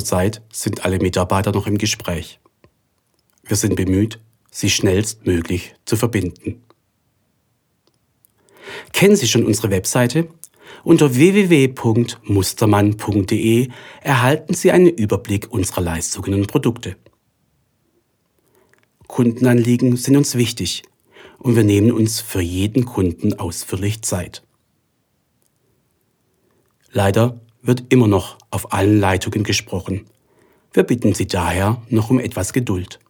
Zurzeit sind alle Mitarbeiter noch im Gespräch. Wir sind bemüht, sie schnellstmöglich zu verbinden. Kennen Sie schon unsere Webseite? Unter www.mustermann.de erhalten Sie einen Überblick unserer Leistungen und Produkte. Kundenanliegen sind uns wichtig und wir nehmen uns für jeden Kunden ausführlich Zeit. Leider wird immer noch auf allen Leitungen gesprochen. Wir bitten Sie daher noch um etwas Geduld.